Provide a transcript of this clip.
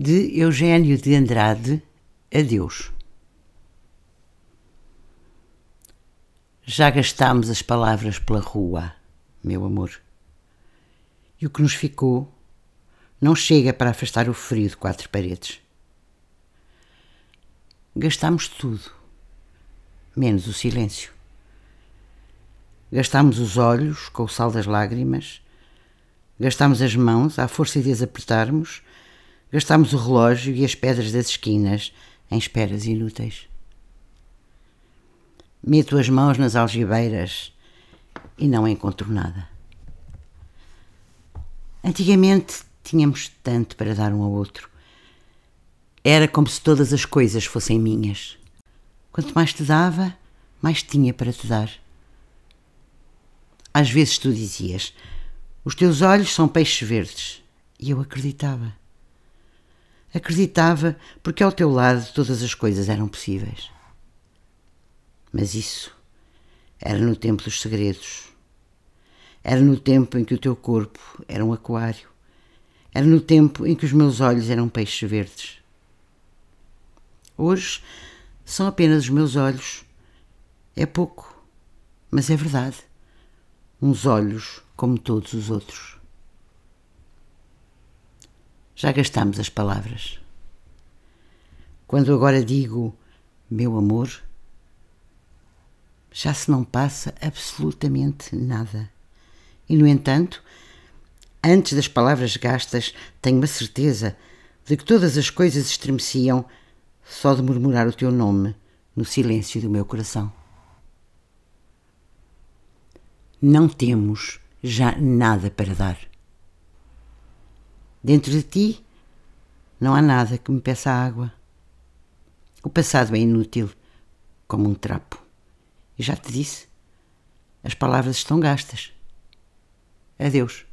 de Eugênio de Andrade, Adeus. Já gastámos as palavras pela rua, meu amor. E o que nos ficou não chega para afastar o frio de quatro paredes. Gastámos tudo, menos o silêncio. Gastámos os olhos com o sal das lágrimas, gastámos as mãos à força de as apertarmos Gastámos o relógio e as pedras das esquinas em esperas inúteis. Meto as mãos nas algibeiras e não encontro nada. Antigamente tínhamos tanto para dar um ao outro. Era como se todas as coisas fossem minhas. Quanto mais te dava, mais tinha para te dar. Às vezes tu dizias: Os teus olhos são peixes verdes. E eu acreditava. Acreditava porque ao teu lado todas as coisas eram possíveis. Mas isso era no tempo dos segredos. Era no tempo em que o teu corpo era um aquário. Era no tempo em que os meus olhos eram peixes verdes. Hoje são apenas os meus olhos. É pouco, mas é verdade. Uns olhos como todos os outros. Já gastamos as palavras. Quando agora digo meu amor, já se não passa absolutamente nada. E, no entanto, antes das palavras gastas, tenho a certeza de que todas as coisas estremeciam só de murmurar o teu nome no silêncio do meu coração. Não temos já nada para dar. Dentro de ti não há nada que me peça água. O passado é inútil, como um trapo. E já te disse, as palavras estão gastas. Adeus.